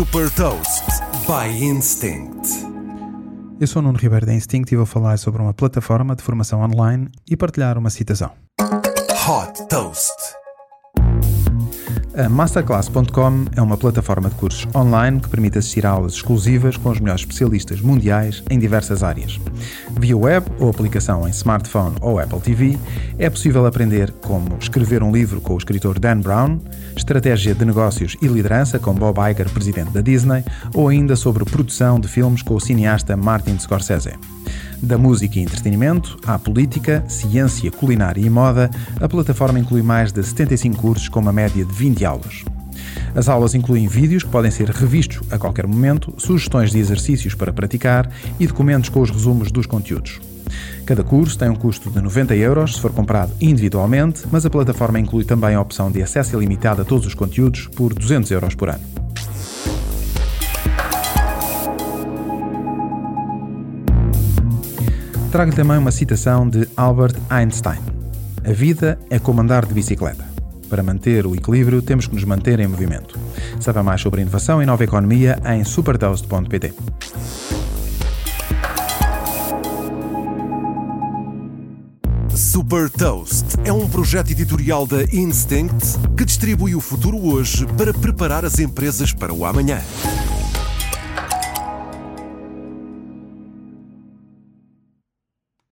Super Toast by Instinct. Eu sou o Nuno Ribeiro da Instinct e vou falar sobre uma plataforma de formação online e partilhar uma citação. Hot Toast. A Masterclass.com é uma plataforma de cursos online que permite assistir a aulas exclusivas com os melhores especialistas mundiais em diversas áreas. Via web ou aplicação em smartphone ou Apple TV, é possível aprender como escrever um livro com o escritor Dan Brown, estratégia de negócios e liderança com Bob Iger, presidente da Disney, ou ainda sobre produção de filmes com o cineasta Martin Scorsese. Da música e entretenimento à política, ciência, culinária e moda, a plataforma inclui mais de 75 cursos com uma média de 20 aulas. As aulas incluem vídeos que podem ser revistos a qualquer momento, sugestões de exercícios para praticar e documentos com os resumos dos conteúdos. Cada curso tem um custo de 90 euros se for comprado individualmente, mas a plataforma inclui também a opção de acesso ilimitado a todos os conteúdos por 200 euros por ano. Trago-lhe também uma citação de Albert Einstein: A vida é como andar de bicicleta. Para manter o equilíbrio, temos que nos manter em movimento. Saiba mais sobre inovação e nova economia em supertoast.pt. Super Toast é um projeto editorial da Instinct que distribui o futuro hoje para preparar as empresas para o amanhã.